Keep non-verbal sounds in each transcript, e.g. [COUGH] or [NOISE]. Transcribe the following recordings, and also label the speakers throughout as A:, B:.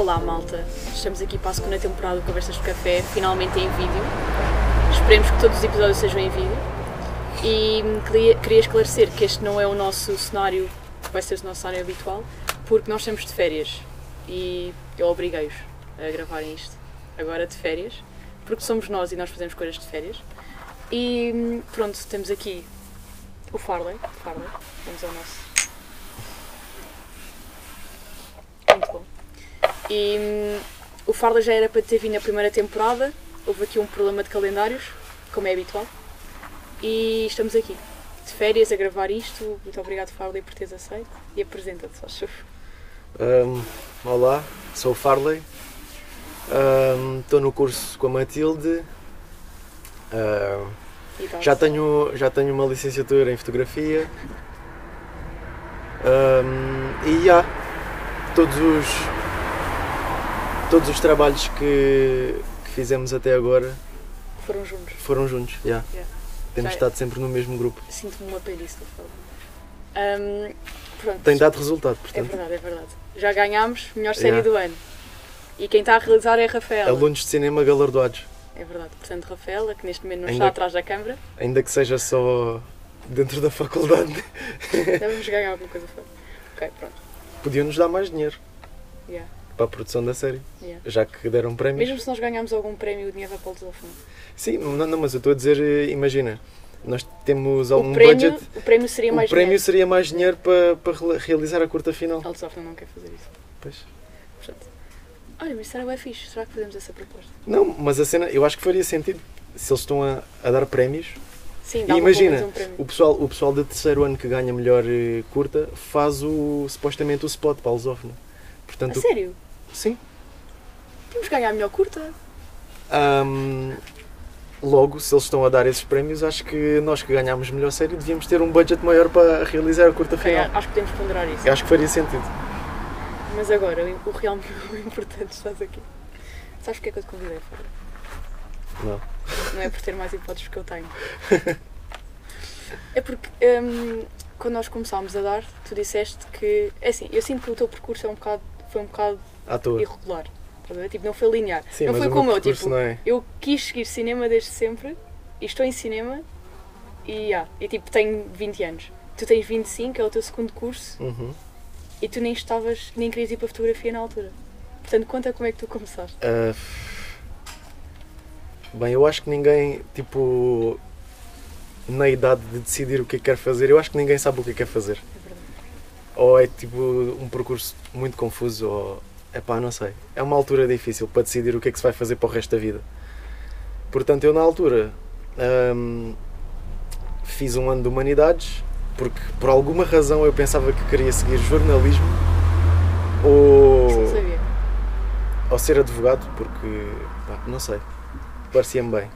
A: Olá malta, estamos aqui para a segunda temporada do Conversas de Café, finalmente em vídeo. Esperemos que todos os episódios sejam em vídeo. E queria, queria esclarecer que este não é o nosso cenário, vai ser o nosso cenário habitual, porque nós estamos de férias e eu obriguei-os a gravarem isto agora de férias, porque somos nós e nós fazemos coisas de férias. E pronto, temos aqui o Farley. Farley, vamos ao nosso. Muito bom. E hum, o Farley já era para ter vindo a primeira temporada, houve aqui um problema de calendários, como é habitual, e estamos aqui, de férias, a gravar isto. Muito obrigado, Farley, por teres aceito. E apresenta-te, só chuva.
B: Um, olá, sou o Farley. Estou no curso com a Matilde. Um,
A: tal.
B: já, tenho, já tenho uma licenciatura em fotografia. Um, e já, todos os, todos os trabalhos que, que fizemos até agora
A: Foram juntos.
B: foram juntos. já.
A: Yeah.
B: Temos
A: Já-
B: estado sempre no mesmo grupo.
A: Sinto-me uma do Farley. Hum, pronto.
B: Tem dado resultado,
A: É
B: portanto.
A: verdade, é verdade. Já ganhámos melhor série
B: Yeah.
A: do ano. E quem está a realizar é a Rafaela.
B: Alunos de cinema galardoados.
A: É verdade. Portanto, Rafaela, que neste momento não
B: Ainda-
A: está atrás da câmara,
B: Ainda que seja só dentro da faculdade.
A: devemos ganhar alguma coisa fora. Ok, pronto.
B: Podiam-nos dar mais dinheiro
A: Yeah,
B: para a produção da série,
A: yeah.
B: já que deram prémios.
A: Mesmo se nós ganharmos algum prémio, o dinheiro vai para o desafio.
B: Sim, não, não, mas eu estou a dizer, eh, imagina, nós temos
A: O
B: algum
A: prémio,
B: budget.
A: o prémio seria
B: O
A: mais
B: prémio
A: dinheiro.
B: seria mais dinheiro para, para realizar a curta final.
A: O desafio não quer fazer isso.
B: Pois.
A: Portanto, olha, mas era bem fixe. Será que fazemos essa proposta?
B: Não, mas a cena, eu acho que faria sentido se eles estão a, a dar prémios.
A: Sim,
B: E
A: dá
B: imagina,
A: um.
B: O pessoal, o pessoal do terceiro ano que ganha melhor eh, curta faz o, supostamente o spot para a lusófona.
A: A
B: Portanto,
A: sério?
B: Sim.
A: Temos que ganhar a melhor curta.
B: Ahm, logo, se eles estão a dar esses prémios, acho que nós que ganhámos melhor série devíamos ter um budget maior para realizar a curta
A: Ok,
B: final.
A: acho que podemos ponderar isso.
B: Eu acho que faria sentido.
A: Mas agora, o o real o importante estás aqui. Sabes porque é que eu te convidei, Fábio?
B: Não.
A: Não é por ter mais hipóteses que eu tenho. [LAUGHS] É porque hum, quando nós começámos a dar, tu disseste que. É assim, eu sinto que o teu percurso é um bocado, foi um bocado
B: À toa.
A: irregular. Tipo, não foi linear.
B: Sim,
A: não foi como eu, tipo,
B: não é.
A: eu quis seguir cinema desde sempre e estou em cinema e, ah, e tipo, tenho 20 anos. Tu tens 25, é o teu segundo curso
B: Uhum.
A: e tu nem estavas, nem querias ir para a fotografia na altura. Portanto, conta como é que tu começaste.
B: Ah, bem, eu acho que ninguém, tipo, na idade de decidir o que é que quer fazer, eu acho que ninguém sabe o que é que quer fazer.
A: É verdade.
B: Ou é tipo um percurso muito confuso, ou é pá, não sei. É uma altura difícil para decidir o que é que se vai fazer para o resto da vida. Portanto, eu na altura ahm, fiz um ano de humanidades, porque por alguma razão eu pensava que queria seguir jornalismo ou ou ser advogado, porque pá, não sei, parecia-me bem.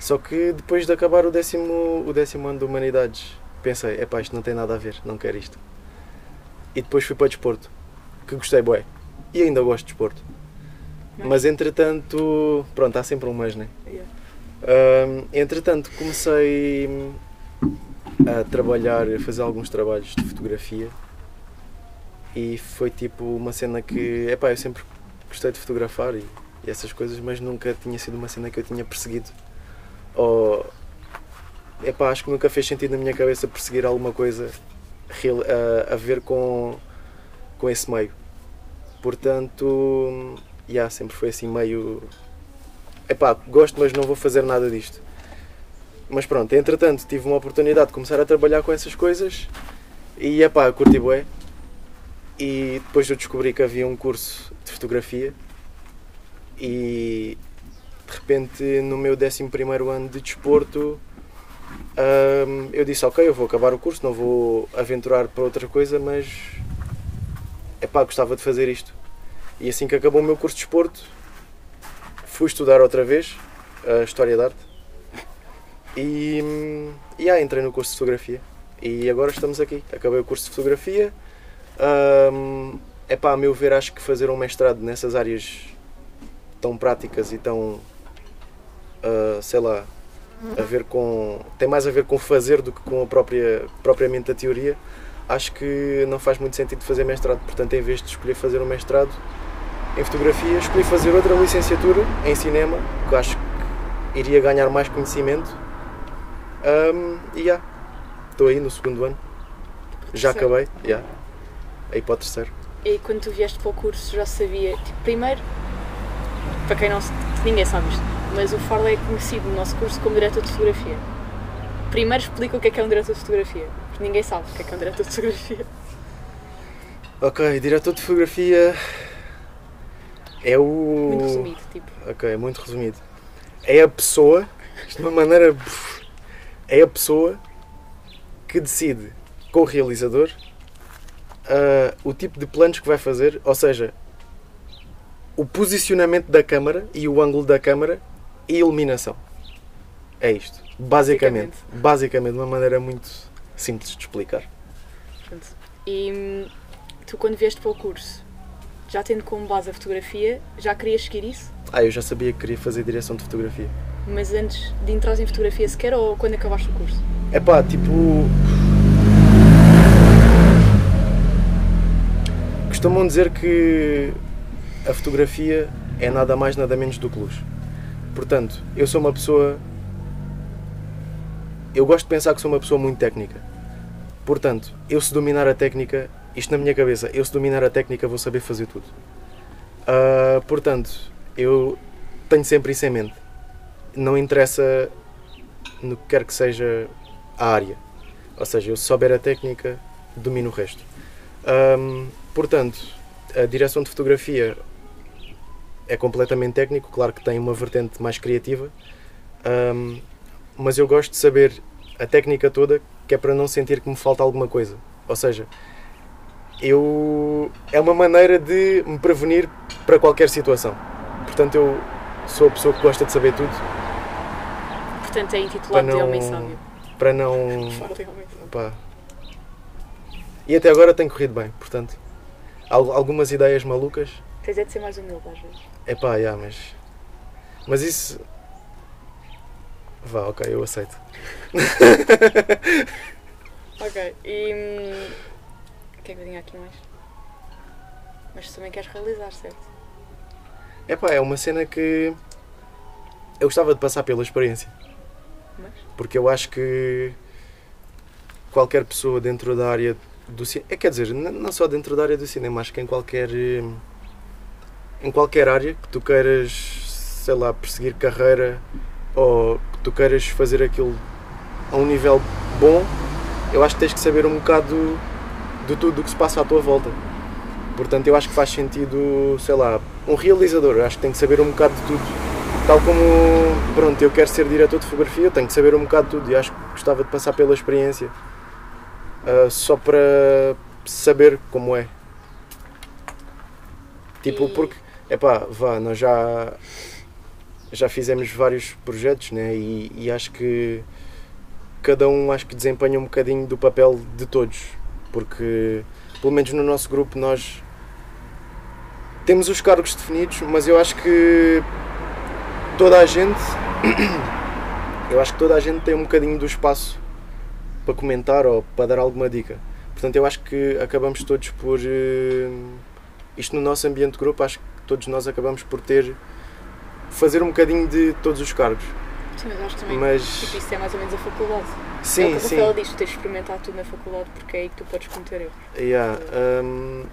B: Só que depois de acabar o décimo, o décimo ano de Humanidades, pensei, epá, isto não tem nada a ver, não quero isto. E depois fui para desporto, que gostei, bué. E ainda gosto de desporto.
A: Mas-
B: Mas entretanto, pronto, há sempre um mas, né?
A: Yeah.
B: Ahm, entretanto, comecei a trabalhar, a fazer alguns trabalhos de fotografia e foi tipo uma cena que, epá, eu sempre gostei de fotografar e, e essas coisas, mas nunca tinha sido uma cena que eu tinha perseguido. Ou, epá, acho que nunca fez sentido na minha cabeça perseguir alguma coisa a, a ver com, com esse meio. Portanto, yeah, sempre foi assim meio epá, gosto, mas não vou fazer nada disto. Mas pronto, entretanto tive uma oportunidade de começar a trabalhar com essas coisas e epá, curti bué. E depois eu descobri que havia um curso de fotografia e de repente no meu 11 ano de desporto hum, eu disse ok, eu vou acabar o curso, não vou aventurar para outra coisa, mas epá, gostava de fazer isto. E assim que acabou o meu curso de desporto, fui estudar outra vez a História da Arte e, e ah, entrei no curso de Fotografia e agora estamos aqui. Acabei o curso de Fotografia. Hum, epá, a meu ver, acho que fazer um mestrado nessas áreas tão práticas e tão, ah, sei lá, a ver com, tem mais a ver com fazer do que com a própria, propriamente a teoria. Acho que não faz muito sentido fazer mestrado, portanto, em vez de escolher fazer um mestrado, em fotografia, escolhi fazer outra licenciatura em cinema, que acho que iria ganhar mais conhecimento. Um, e já, estou aí no segundo ano. Já
A: Terceiro.
B: acabei, já. Aí para o terceiro.
A: E quando tu vieste para o curso já sabia, tipo, primeiro, para quem não ninguém sabe isto, mas o Farley é conhecido no nosso curso como diretor de fotografia. Primeiro explica o que é que é um diretor de fotografia, porque ninguém sabe o que é que é um diretor de fotografia.
B: Ok, diretor de fotografia é o.
A: Muito resumido, tipo.
B: Ok, muito resumido. É a pessoa, de uma maneira. É a pessoa que decide com o realizador ah, o tipo de planos que vai fazer, ou seja, o posicionamento da câmara e o ângulo da câmara e a iluminação. É isto. Basicamente. Basicamente, de uma maneira muito simples de explicar.
A: E hum, tu quando vieste para o curso, já tendo como base a fotografia, já querias seguir isso?
B: Ah, eu já sabia que queria fazer direção de fotografia.
A: Mas antes de entrar em fotografia sequer ou quando acabaste o curso?
B: É pá, tipo. Costumam dizer que a fotografia é nada mais, nada menos do que luz. Portanto, eu sou uma pessoa. Eu gosto de pensar que sou uma pessoa muito técnica. Portanto, eu se dominar a técnica, isto na minha cabeça, eu se dominar a técnica vou saber fazer tudo. Ah, portanto, eu tenho sempre isso em mente. Não interessa no que quer que seja a área. Ou seja, eu se souber a técnica, domino o resto. Ahm, portanto, a direção de fotografia é completamente técnico, claro que tem uma vertente mais criativa, ahm, mas eu gosto de saber a técnica toda, que é para não sentir que me falta alguma coisa. Ou seja, eu é uma maneira de me prevenir para qualquer situação. Portanto, eu sou a pessoa que gosta de saber tudo,
A: Portanto é intitulado de
B: não
A: Homem Sábio.
B: para não. [LAUGHS] Pá. E até agora tem corrido bem, portanto. al- Algumas ideias malucas.
A: Tens é de ser mais humilde às vezes.
B: É pá, já, mas. Mas isso. Vá, ok, eu aceito. [LAUGHS]
A: Ok, e. O que é que eu tinha aqui mais? Mas tu também queres realizar, certo?
B: É pá, é uma cena que. Eu gostava de passar pela experiência.
A: Mas?
B: Porque eu acho que. Qualquer pessoa dentro da área do cinema. É, quer dizer, não só dentro da área do cinema, acho que em qualquer. eh, Em qualquer área que tu queiras, sei lá, perseguir carreira ou que tu queiras fazer aquilo a um nível bom, eu acho que tens que saber um bocado de tudo o que se passa à tua volta. Portanto, eu acho que faz sentido, sei lá, um realizador, acho que tem que saber um bocado de tudo. Tal como, pronto, eu quero ser diretor de fotografia, eu tenho que saber um bocado de tudo e acho que gostava de passar pela experiência ah, só para saber como é. Tipo, porque, epá, vá, nós já, já fizemos vários projetos, né? E, e acho que cada um acho que desempenha um bocadinho do papel de todos, porque pelo menos no nosso grupo nós temos os cargos definidos, mas eu acho que toda a gente [COUGHS] eu acho que toda a gente tem um bocadinho do espaço para comentar ou para dar alguma dica. Portanto, eu acho que acabamos todos por eh, isto no nosso ambiente de grupo, acho que todos nós acabamos por ter fazer um bocadinho de todos os cargos.
A: Sim, mas acho que também.
B: Mas
A: Tipo, isso é mais ou menos a faculdade. É o
B: sim,
A: que
B: sim.
A: Tu tens de experimentar tudo na faculdade porque é aí que tu podes cometer erros.
B: Yeah, hum,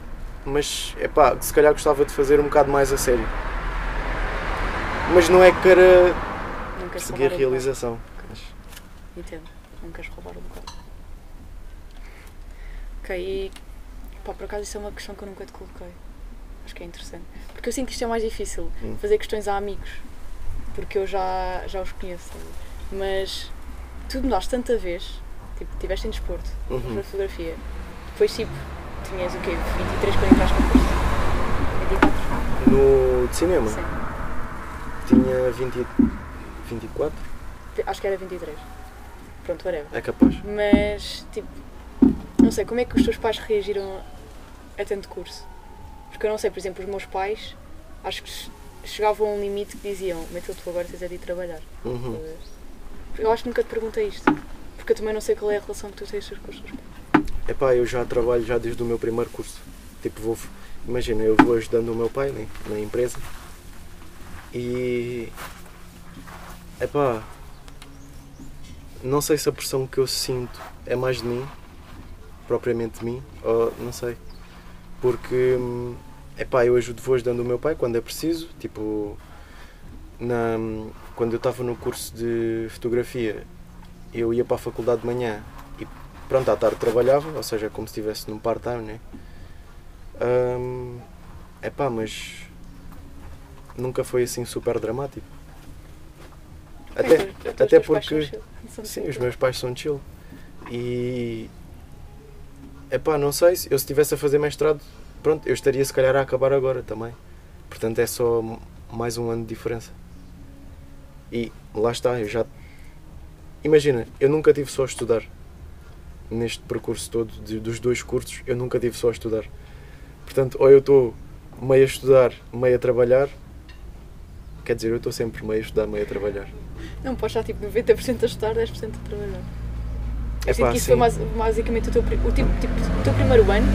B: mas é pá, se calhar gostava de fazer um bocado mais a sério. Mas não é que queira
A: Não
B: seguir a realização. Mas.
A: Entendo, não queres roubar o bocado. Ok, e pá, por acaso isso é uma questão que eu nunca te coloquei. Acho que é interessante. Porque eu sinto que isto é mais difícil,
B: Hum.
A: fazer questões a amigos. Porque eu já, já os conheço. Mas tu mudaste tanta vez, tipo, estiveste em desporto,
B: Uhum.
A: na fotografia. Depois, tipo, tinhas o quê? 23 quando entraste no curso? 24?
B: no de cinema
A: Sim.
B: tinha 20, 24,
A: Acho que era 23. Pronto, whatever.
B: é capaz.
A: Mas, tipo, não sei, como é que os teus pais reagiram a tanto curso? Porque eu não sei, por exemplo, os meus pais, acho que che- chegavam a um limite que diziam: Meteu tu agora tens é de ir trabalhar.
B: Uhum.
A: Eu acho que nunca te perguntei isto. Porque eu também não sei qual é a relação que tu tens com os teus pais.
B: Epá, eu já trabalho já desde o meu primeiro curso. Tipo, vou, imagina, eu vou ajudando o meu pai né, na empresa e. Epá, não sei se a pressão que eu sinto é mais de mim, propriamente de mim, ou não sei. Porque, hum, epá, eu ajudo, vou ajudando o meu pai quando é preciso, tipo, na, quando eu estava no curso de fotografia, eu ia para a faculdade de manhã e pronto, à tarde trabalhava, ou seja, como se estivesse num part-time, né? Hum, epá, mas nunca foi assim super dramático. Até, até porque.
A: são
B: Sim, os meus pais são chill. E. Epá, não sei, se eu se estivesse a fazer mestrado, pronto, eu estaria se calhar a acabar agora também. Portanto é só mais um ano de diferença. E lá está, eu já. Imagina, eu nunca tive só a estudar. Neste percurso todo de- dos dois cursos, eu nunca tive só a estudar. Portanto, ou eu estou meio a estudar, meio a trabalhar. Quer dizer, eu estou sempre meio a estudar, meio a trabalhar.
A: Não, podes estar tipo 90% a estudar, 10% a trabalhar. Eu
B: Epá,
A: sinto que isso
B: sim.
A: foi basicamente o teu, o tipo, tipo, o teu primeiro ano.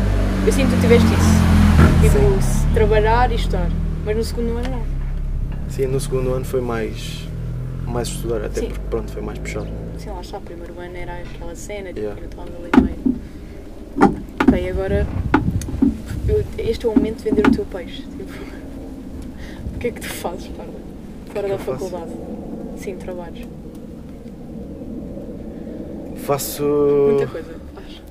A: Eu sinto que tu tiveste isso. Tipo, trabalhar e estudar. Mas no segundo ano não.
B: Sim, no segundo ano foi mais, mais estudar, até
A: Sim.
B: porque pronto, foi mais puxado.
A: Sim, lá está, o primeiro ano era aquela cena, tipo,
B: Yeah.
A: ainda estávamos ali meio. Bem, agora eu- este é o momento de vender o teu peixe. Tipo, [LAUGHS] o que é que tu fazes, Parda? Fora da
B: eu faço?
A: faculdade? Sim, trabalhos.
B: Faço.
A: Muita coisa. Faz.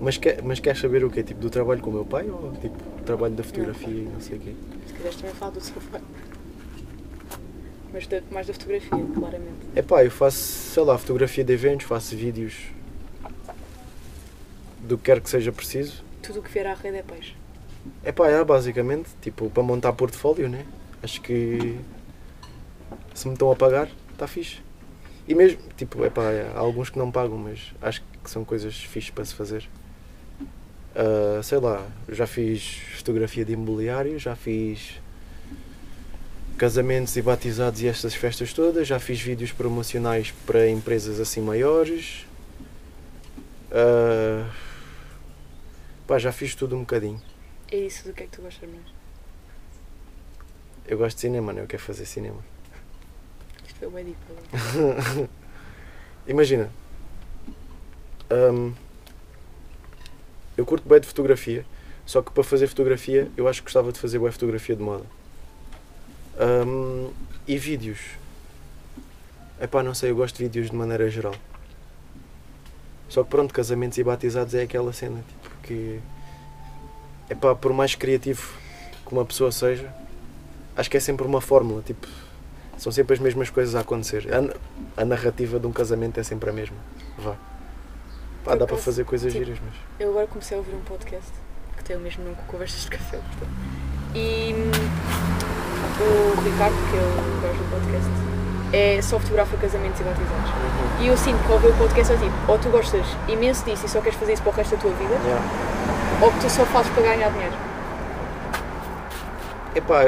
B: Mas, quer, mas queres saber o quê? Tipo, do trabalho com o meu pai ou tipo, trabalho da fotografia e não sei o quê?
A: Se quiseres também falar do seu pai. Mas da- mais da fotografia, claramente.
B: É pá, eu faço, sei lá, fotografia de eventos, faço vídeos do que quer que seja preciso.
A: Tudo o que vier à rede é peixe.
B: É pá, é basicamente, tipo, para montar portfólio, né? Acho que se me estão a pagar, está fixe. E mesmo, tipo, é pá, há alguns que não pagam, mas acho que são coisas fixes para se fazer. Ah, sei lá, já fiz fotografia de imobiliário, já fiz casamentos e batizados e estas festas todas, já fiz vídeos promocionais para empresas assim maiores. Ah, pá, já fiz tudo um bocadinho.
A: É isso do que é que tu gostas mais.
B: Eu gosto de cinema, não? Eu quero fazer cinema.
A: Isto foi bem deep. [LAUGHS]
B: Imagina. hum, eu curto bem de fotografia, só que para fazer fotografia eu acho que gostava de fazer bem fotografia de moda. Hum, e vídeos. Epá, não sei, eu gosto de vídeos de maneira geral. Só que pronto, casamentos e batizados é aquela cena, tipo, que... Epá, por mais criativo que uma pessoa seja, acho que é sempre uma fórmula, tipo... São sempre as mesmas coisas a acontecer. A, a narrativa de um casamento é sempre a mesma. Vá. Pá, dá para fazer coisas
A: tipo,
B: giras, mas...
A: Eu agora comecei a ouvir um podcast que tem o mesmo nome que Conversas de Café. portanto. E hum, o Ricardo, que é o gajo do podcast, é só fotografa casamentos e batizados. E eu sinto que ao ouvir o podcast é tipo, ou tu gostas imenso disso e só queres fazer isso para o resto da tua vida,
B: Yeah.
A: ou que tu só fazes para ganhar dinheiro.
B: Epá,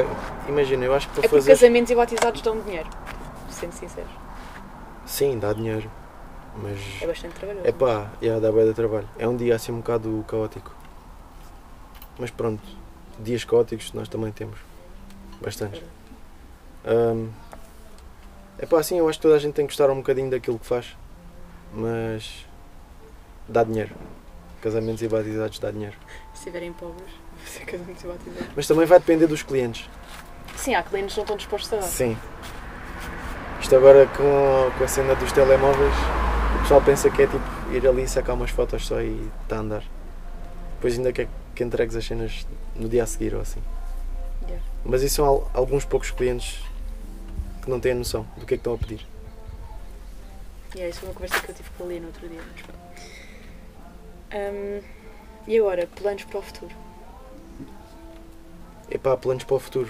B: imagina, eu acho que para
A: É
B: fazer...
A: casamentos e batizados dão dinheiro. Sendo sinceros.
B: Sim, dá dinheiro. Mas...
A: É bastante trabalhoso.
B: Epá, yeah, dá bem de trabalho. É um dia assim um bocado caótico. Mas pronto, dias caóticos nós também temos. Bastantes. Hum, epá, sim, eu acho que toda a gente tem que gostar um bocadinho daquilo que faz. Mas... Dá dinheiro. Casamentos e batizados dá dinheiro.
A: Se estiverem pobres, [LAUGHS] vou ser casamentos e batizados.
B: Mas também vai depender dos clientes.
A: Sim, há clientes que não estão dispostos a dar.
B: Sim. Isto agora com, com a cena dos telemóveis, o pessoal pensa que é tipo ir ali sacar umas fotos só e está a andar. Depois ainda quer que entregues as cenas no dia a seguir ou assim.
A: Yeah.
B: Mas isso são al- alguns poucos clientes que não têm a noção do que é que estão a pedir.
A: E é isso foi uma conversa que eu tive com a Lia no outro dia. Hum, e agora, planos para o futuro?
B: Epá, planos para o futuro.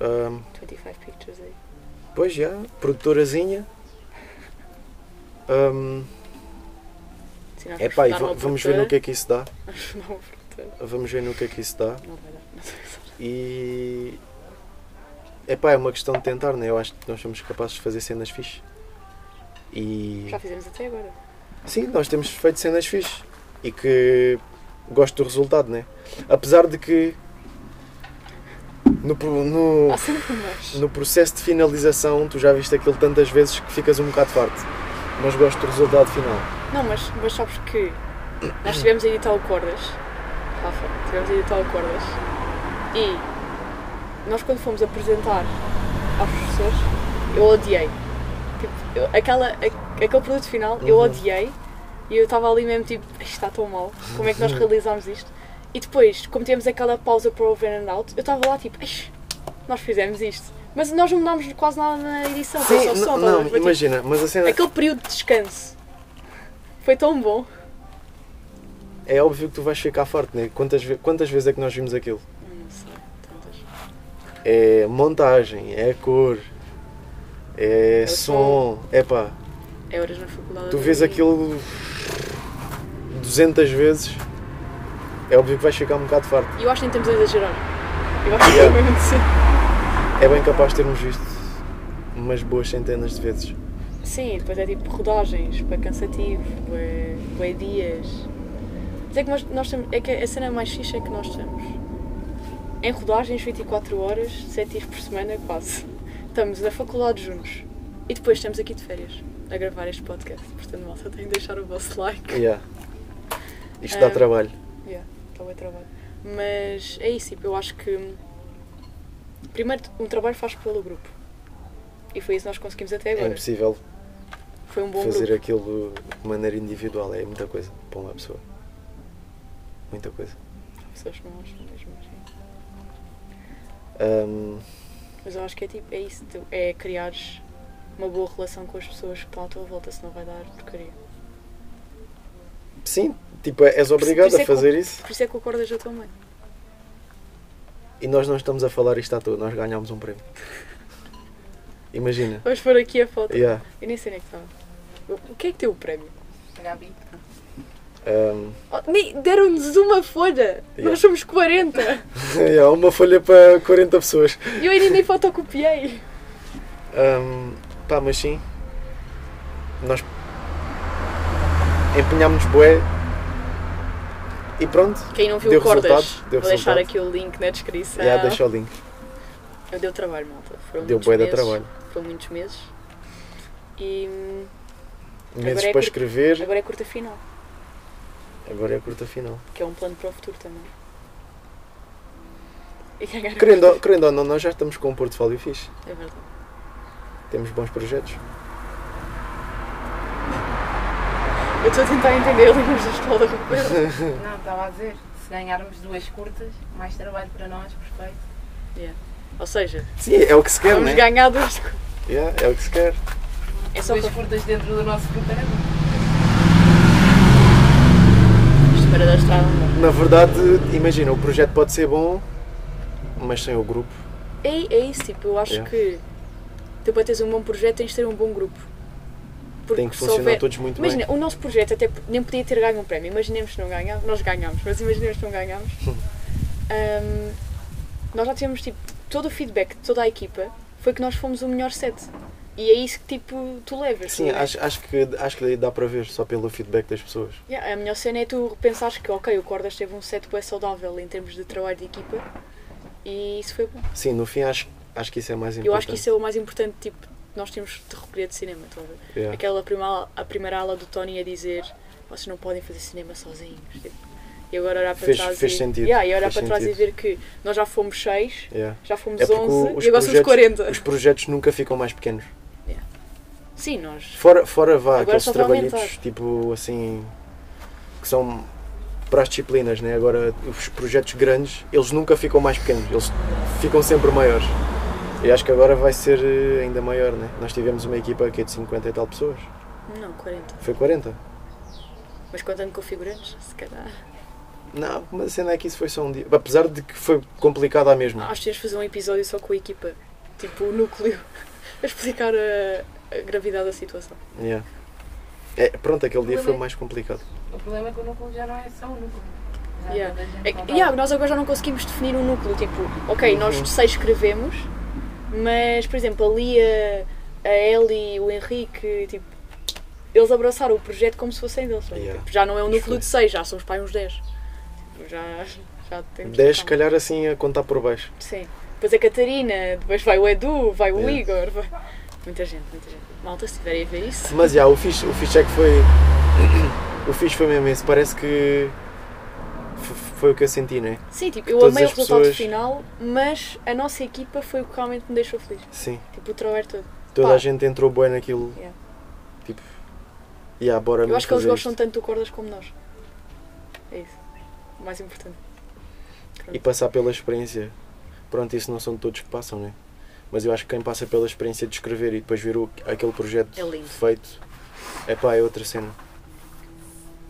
B: Ahm,
A: 25 pictures aí.
B: pois já, produtorazinha. E va-
A: fundar uma
B: vamos ver no que é que isso dá. [LAUGHS]
A: vamos
B: ver no que é que isso dá.
A: Não vai dar. Não sei se-
B: E. Epá, é uma questão de tentar, né? Eu acho que nós somos capazes de fazer cenas fixe. E.
A: Já fizemos até agora.
B: Sim, nós temos feito cenas fixe. e que gosto do resultado, né? Apesar de que no, no, no processo de finalização tu já viste aquilo tantas vezes que ficas um bocado farto. Mas gosto do resultado final.
A: Não, mas, mas sabes que nós estivemos a editar o Cordas. Rafa, estivemos a editar o Cordas. E nós quando fomos apresentar aos professores, eu odiei. Tipo, eu- aquela, a- aquele produto final, eu
B: Uhum.
A: odiei. E eu estava ali mesmo tipo, isto está tão mal, como é que nós realizámos isto? E depois, como temos aquela pausa para o over and out, eu estava lá tipo, "Eish, nós fizemos isto. Mas nós não mudámos quase nada na edição, foi só
B: Sim,
A: som,
B: não, não, imagina, mas a cena
A: Aquele período de descanso foi tão bom.
B: É óbvio que tu vais ficar farto, né? Quantas, quantas vezes é que nós vimos aquilo?
A: Não sei, tantas.
B: É montagem, é cor, é,
A: o
B: som, é pá.
A: É horas na faculdade.
B: Tu vês aquilo 200 vezes, é óbvio que vais ficar um bocado farto.
A: E eu acho que nem temos a exagerar. Eu acho que é de ser.
B: É bem capaz de termos visto umas boas centenas de vezes.
A: Sim, depois é tipo rodagens, para cansativo, bué dias. É que nós, nós temos, é que a cena mais fixe é que nós estamos em rodagens 24 horas, 7 dias por semana, quase. Estamos na faculdade juntos e depois estamos aqui de férias a gravar este podcast. Portanto, malta, tem de deixar o vosso like.
B: Yeah. Isto dá
A: Ah.
B: trabalho.
A: Yeah, está bem trabalho. Mas é isso, tipo, eu acho que primeiro um trabalho faz pelo grupo. E foi isso que nós conseguimos até
B: É
A: agora.
B: impossível
A: foi um bom
B: fazer
A: grupo.
B: aquilo de maneira individual, é muita coisa para uma pessoa. Muita coisa.
A: Há pessoas que não acham mesmo assim.
B: Ahm,
A: Mas eu acho que é tipo, é isso, tu- é criares uma boa relação com as pessoas que estão à tua volta, senão vai dar porcaria.
B: sim, tipo, és obrigado
A: isso é
B: a fazer isso
A: Por isso é que acordas da tua mãe.
B: e nós não estamos a falar isto à toa, nós ganhámos um prémio. Imagina.
A: Vamos pôr aqui a foto.
B: Yeah.
A: Eu nem sei onde é que estava. O que é que deu o prémio?
C: Gabi.
B: Ahm,
A: Oh, Deram-nos uma folha!
B: Yeah.
A: Nós somos 40! [LAUGHS]
B: yeah, uma folha para 40 pessoas.
A: E eu ainda nem fotocopiei!
B: Ahm, pá, mas sim. Nós empenhámos bué e pronto.
A: Quem não viu
B: Deu
A: Cordas,
B: resultado, deu
A: vou deixar
B: resultado.
A: aqui o link na descrição.
B: Já deixa o link.
A: Eu deu trabalho, malta. Foram
B: Deu bué de trabalho.
A: Foram muitos meses. E hum,
B: Meses
A: é
B: para
A: curto.
B: escrever,
A: agora é curta final,
B: agora é a curta final.
A: que é um plano para o futuro também. A
B: Querendo,
A: curta-
B: ou- querendo ou não, nós já estamos com um portfólio fixe.
A: É verdade.
B: Temos bons projetos.
A: Eu estou a tentar entender línguas da escola do Pedro.
C: Não, estava a dizer, se ganharmos duas curtas, mais trabalho para nós, perfeito.
A: Ou seja,
B: Sim, é o que se quer,
A: vamos
B: né?
A: ganhar duas.
B: Yeah, é o que se quer.
A: É só
C: duas curtas dentro do nosso roteiro.
A: Isto para da estrada. dá.
B: Na verdade, imagina, o projeto pode ser bom, mas sem o grupo.
A: É, é isso, tipo, eu acho
B: Yeah.
A: que tu para teres um bom projeto tens de ter um bom grupo. Porque
B: Tem que funcionar
A: houver-
B: todos muito
A: Imagina,
B: bem.
A: o nosso projeto até nem podia ter ganho um prémio. Imaginemos se não ganhámos, nós ganhámos, mas imaginemos se não ganhámos. Ahm, nós já tivemos tipo, todo o feedback de toda a equipa foi que nós fomos o melhor set. E é isso que tipo, tu levas.
B: Sim,
A: tu-
B: acho, acho, que, acho que dá para ver só pelo feedback das pessoas.
A: Yeah, a melhor cena é tu pensares que ok, o Cordas teve um set bem saudável em termos de trabalho de equipa e isso foi bom.
B: Sim, no fim acho, acho que isso é mais importante.
A: Eu acho que isso é o mais importante, tipo, nós temos de recolher de cinema, a ver?
B: Yeah.
A: Aquela primeira, a primeira aula do Tony a dizer vocês não podem fazer cinema sozinhos. tipo. E agora olhar para
B: Fez-
A: trás
B: fez
A: e,
B: sentido,
A: Yeah, e olhar para trás e ver que nós já fomos 6,
B: Yeah.
A: já fomos
B: É porque
A: 11
B: o- os
A: e agora somos
B: projetos-
A: 40.
B: Os projetos nunca ficam mais pequenos.
A: Sim, nós.
B: Fora, fora vá,
A: Agora
B: aqueles trabalhitos tipo assim que são para as disciplinas, né? Agora os projetos grandes, eles nunca ficam mais pequenos, eles ficam sempre maiores. E acho que agora vai ser eh, ainda maior, né? Nós tivemos uma equipa que é de 50 e tal pessoas.
A: Não, 40.
B: Foi 40.
A: Mas contando com figurantes, se calhar.
B: Não, mas a cena é que isso foi só um dia. Apesar de que foi complicado à mesma.
A: Acho que de fazer um episódio só com a equipa. Tipo, o núcleo. [LAUGHS] A explicar a, a gravidade da situação.
B: Yeah. É, pronto, aquele dia foi
C: é-
B: mais complicado.
C: O problema é que o núcleo já não é só o núcleo. Já
A: Yeah. É, yeah, nós agora já não conseguimos definir um núcleo. Tipo, ok,
B: Uhum.
A: nós seis escrevemos, mas, por exemplo, ali a, a Ellie, o Henrique, tipo, eles abraçaram o projeto como se fossem deles. sabe?
B: Yeah.
A: Tipo, já não é um núcleo de 6, já somos para aí uns 10. Tipo, já, já temos
B: 10 se calhar assim a contar por baixo.
A: Sim. Depois a Catarina, depois vai o Edu, vai o
B: Yeah.
A: Igor. vai- Muita gente, muita gente. Malta, se estiverem a ver isso.
B: Mas já, o fixe, o fixe é que foi. [COUGHS] O fixe foi mesmo esse. Parece que. Foi o que eu senti, não é?
A: Sim, tipo, eu
B: Todas
A: amei o resultado
B: pessoas-
A: final, mas a nossa equipa foi o que realmente me deixou feliz.
B: Sim.
A: Tipo, o Troer todo.
B: Toda
A: Pá.
B: a gente entrou bem naquilo.
A: Yeah.
B: Tipo. Yeah, bora
A: Eu acho que eles gostam
B: isto.
A: tanto do Cordas como nós. É isso. O mais importante.
B: E passar pela experiência. Pronto, isso não são todos que passam, né? Mas eu acho que quem passa pela experiência de escrever e depois ver o, aquele projeto
A: É
B: feito, é pá, é outra cena.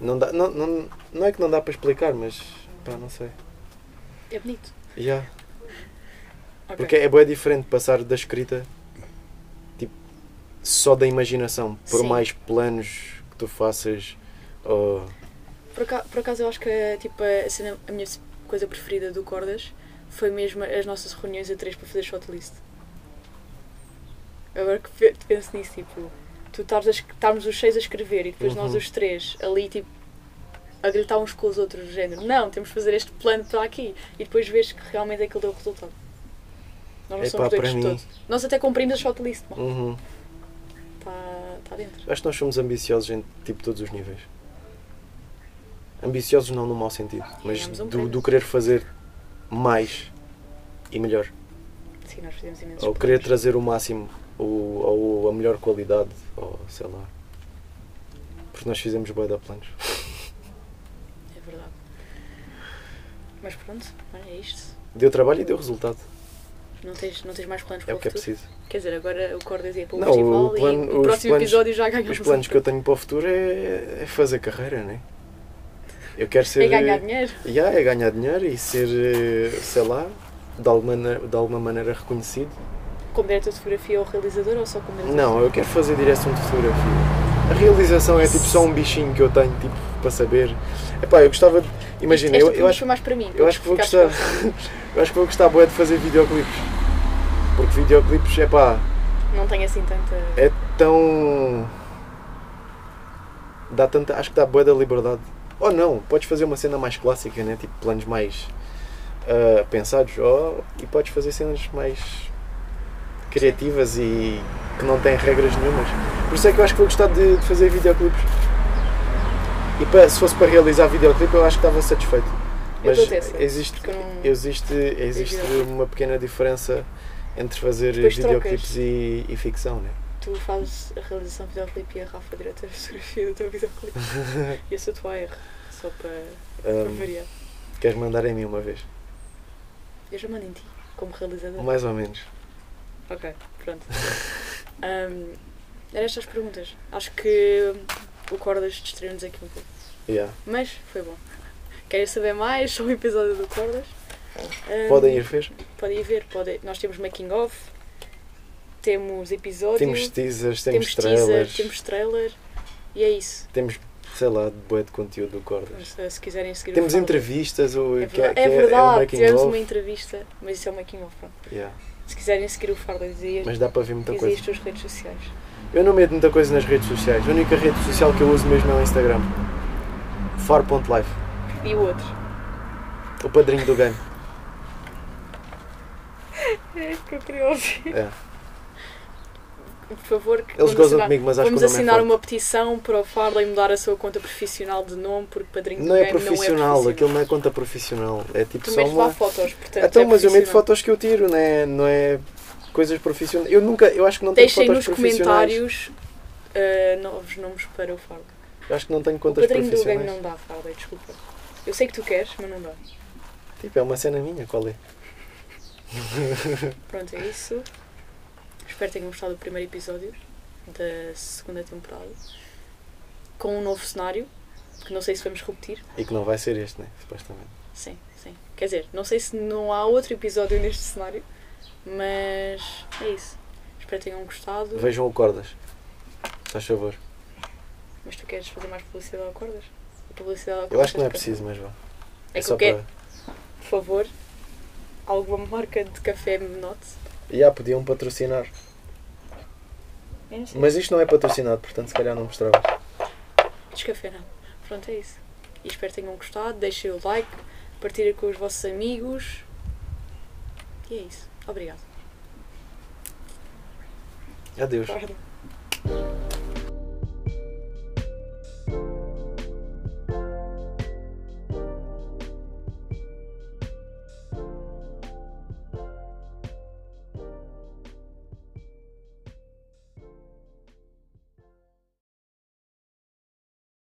B: Não, dá, não, não, não é que não dá para explicar, mas pá, não sei.
A: É bonito.
B: Yeah.
A: Ok.
B: Porque é bem diferente passar da escrita tipo, só da imaginação, por
A: Sim.
B: mais planos que tu faças. Ou,
A: Por, aca- por acaso eu acho que tipo, a, cena- a minha coisa preferida do Cordas foi mesmo as nossas reuniões a três para fazer shortlist. Agora que pe- penso nisso, tipo, tu estás a es- estamos os seis a escrever e depois nós
B: Uhum.
A: os três ali tipo a gritar uns com os outros do género, não, temos de fazer este plano para aqui e depois vês que realmente aquilo deu resultado. Nós não
B: Epá,
A: somos doidos
B: mim-
A: todo. Nós até cumprimos a shortlist,
B: Uhum.
A: está tá dentro.
B: Acho que nós somos ambiciosos em tipo todos os níveis. Ambiciosos não no mau sentido, mas
A: um
B: do, do querer fazer mais e melhor.
A: Sim, nós fizemos imensos
B: Ou querer
A: planos.
B: trazer o máximo, ou, ou a melhor qualidade, ou sei lá. Porque nós fizemos bué de planos. [LAUGHS]
A: É verdade. Mas pronto, é isto.
B: Deu trabalho e deu resultado.
A: Não tens, não tens mais planos
B: É
A: para
B: o
A: o
B: que é
A: futuro?
B: preciso.
A: Quer dizer, agora o Cordas ia para o
B: Não,
A: festival
B: o plano-
A: e
B: os
A: próximo
B: planos-
A: episódio já ganhamos
B: Os planos que eu tenho para o futuro é, é fazer carreira, né? Eu quero ser.
A: É ganhar dinheiro.
B: Yeah, é ganhar dinheiro e ser, eh, sei lá, de alguma, de alguma maneira reconhecido.
A: Como diretor de fotografia ou realizador ou só como diretor?
B: Não, eu quero fazer direção de fotografia. A realização é tipo só um bichinho que eu tenho tipo, para saber. Epá, eu gostava de. Imagina, eu, eu acho,
A: mais para mim.
B: eu acho que vou gostar. [LAUGHS] eu acho que vou gostar bué de fazer videoclipes. Porque videoclipes, epá,
A: com- Não tenho assim tanta.
B: é tão. Dá tanta. Acho que dá bué da liberdade. Ou não, podes fazer uma cena mais clássica, né? Tipo planos mais ah, pensados. Ou, e podes fazer cenas mais criativas e que não têm regras nenhumas. Por isso é que eu acho que vou gostar de, de fazer videoclipes. E para, se fosse para realizar videoclipe eu acho que estava satisfeito. Mas
A: a
B: existe, existe, existe uma pequena diferença entre fazer
A: Depois
B: videoclipes e, e ficção, né?
A: Tu fazes a realização do videoclipe e a Rafa diretora de fotografia do teu videoclipe. [LAUGHS] e eu sou a tua R, só para, para
B: Um,
A: variar.
B: queres mandar em mim uma vez?
A: Eu já mando em ti, como realizador.
B: Mais ou menos.
A: Ok, pronto. [LAUGHS] Ahm, eram estas as perguntas. Acho que o Cordas distraiu-nos aqui um pouco.
B: Yeah.
A: Mas foi bom. Querem saber mais sobre o episódio do Cordas? Ahm,
B: Podem ir ver.
A: Podem ir ver. Podem. Nós temos making of, temos episódio,
B: Temos teasers, temos,
A: temos
B: trailers,
A: teaser, temos trailer e é isso.
B: temos, sei lá, bué de conteúdo do Cordas.
A: Mas, se quiserem seguir
B: Temos entrevistas, o,
A: É
B: que é,
A: verdade,
B: que
A: é
B: é- é
A: verdade
B: making
A: tivemos
B: of.
A: uma entrevista, mas isso é o making of. Pronto.
B: Yeah.
A: Se quiserem seguir o Farley, dizia,
B: Mas dá para ver muita coisa.
A: as tuas redes sociais.
B: Eu não meto muita coisa nas redes sociais. A única rede social que eu uso mesmo é o Instagram. Far.life.
A: E o outro?
B: O padrinho do game. [LAUGHS]
A: É que eu queria ouvir.
B: É.
A: Por favor, que
B: Eles
A: vamos
B: gozam
A: assinar-
B: comigo, mas acho
A: Vamos
B: que é
A: assinar
B: forte.
A: uma petição para o Farley mudar a sua conta profissional de nome porque padrinho
B: Não é profissional,
A: não é
B: aquilo não é conta profissional. É tipo
A: Tu
B: só
A: metes lá
B: uma.
A: fotos, portanto.
B: Então,
A: é
B: mas eu meto
A: profissional.
B: fotos que eu tiro, não é, não é coisas profissionais. Eu nunca, eu acho que não tenho
A: Deixem
B: fotos
A: nos
B: profissionais.
A: comentários uh, novos nomes para o Farley.
B: Eu acho que não tenho
A: O
B: contas
A: padrinho do game
B: profissionais.
A: não dá, Farley, desculpa. Eu sei que tu queres, mas não dá.
B: Tipo, é uma cena minha, qual é?
A: Pronto, é isso. Espero que tenham gostado do primeiro episódio da segunda temporada. Com um novo cenário, que não sei se vamos repetir.
B: E que não vai ser este, né? Supostamente.
A: Sim, sim. Quer dizer, não sei se não há outro episódio neste cenário, mas é isso. Espero que tenham gostado.
B: Vejam o Cordas. Faz favor.
A: Mas tu queres fazer mais publicidade ao Cordas? A publicidade ao
B: Eu
A: Cordas
B: acho que não é
A: para-
B: preciso, mas vá.
A: É que eu quero, por favor, alguma marca de café me note.
B: Já podiam patrocinar. Mas isto não é patrocinado, portanto se calhar não mostrava.
A: Descafé não. Pronto, é isso. E espero que tenham gostado. Deixem o like, partilhem com os vossos amigos. E é isso. Obrigada.
B: Adeus.